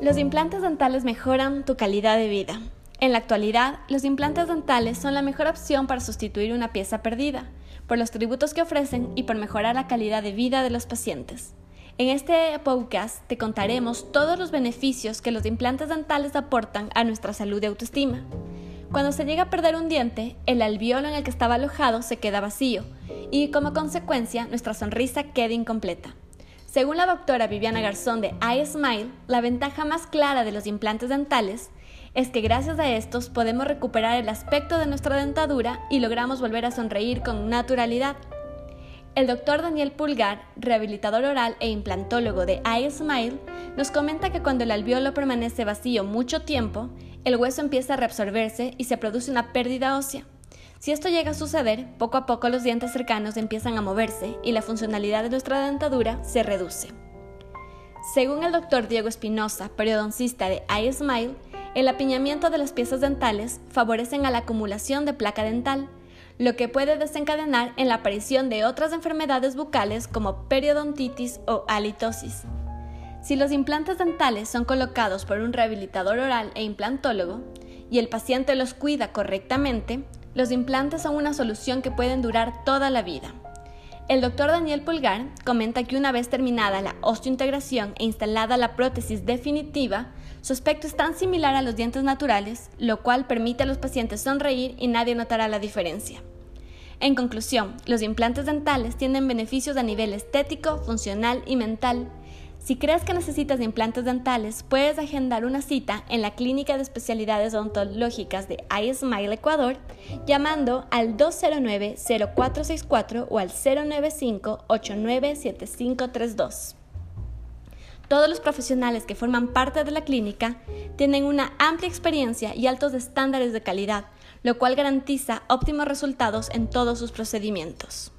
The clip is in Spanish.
Los implantes dentales mejoran tu calidad de vida. En la actualidad, los implantes dentales son la mejor opción para sustituir una pieza perdida, por los tributos que ofrecen y por mejorar la calidad de vida de los pacientes. En este podcast te contaremos todos los beneficios que los implantes dentales aportan a nuestra salud y autoestima. Cuando se llega a perder un diente, el alveolo en el que estaba alojado se queda vacío y como consecuencia nuestra sonrisa queda incompleta. Según la doctora Viviana Garzón de iSmile, la ventaja más clara de los implantes dentales es que gracias a estos podemos recuperar el aspecto de nuestra dentadura y logramos volver a sonreír con naturalidad. El doctor Daniel Pulgar, rehabilitador oral e implantólogo de iSmile, nos comenta que cuando el alveolo permanece vacío mucho tiempo, el hueso empieza a reabsorberse y se produce una pérdida ósea. Si esto llega a suceder, poco a poco los dientes cercanos empiezan a moverse y la funcionalidad de nuestra dentadura se reduce. Según el doctor Diego Espinosa, periodoncista de iSmile, el apiñamiento de las piezas dentales favorecen la acumulación de placa dental, lo que puede desencadenar en la aparición de otras enfermedades bucales como periodontitis o halitosis. Si los implantes dentales son colocados por un rehabilitador oral e implantólogo y el paciente los cuida correctamente, los implantes son una solución que pueden durar toda la vida. El doctor Daniel Pulgar comenta que una vez terminada la osteointegración e instalada la prótesis definitiva, su aspecto es tan similar a los dientes naturales, lo cual permite a los pacientes sonreír y nadie notará la diferencia. En conclusión, los implantes dentales tienen beneficios a nivel estético, funcional y mental, si crees que necesitas implantes dentales, puedes agendar una cita en la Clínica de Especialidades Odontológicas de iSmile Ecuador llamando al 209-0464 o al 095-897532. Todos los profesionales que forman parte de la clínica tienen una amplia experiencia y altos estándares de calidad, lo cual garantiza óptimos resultados en todos sus procedimientos.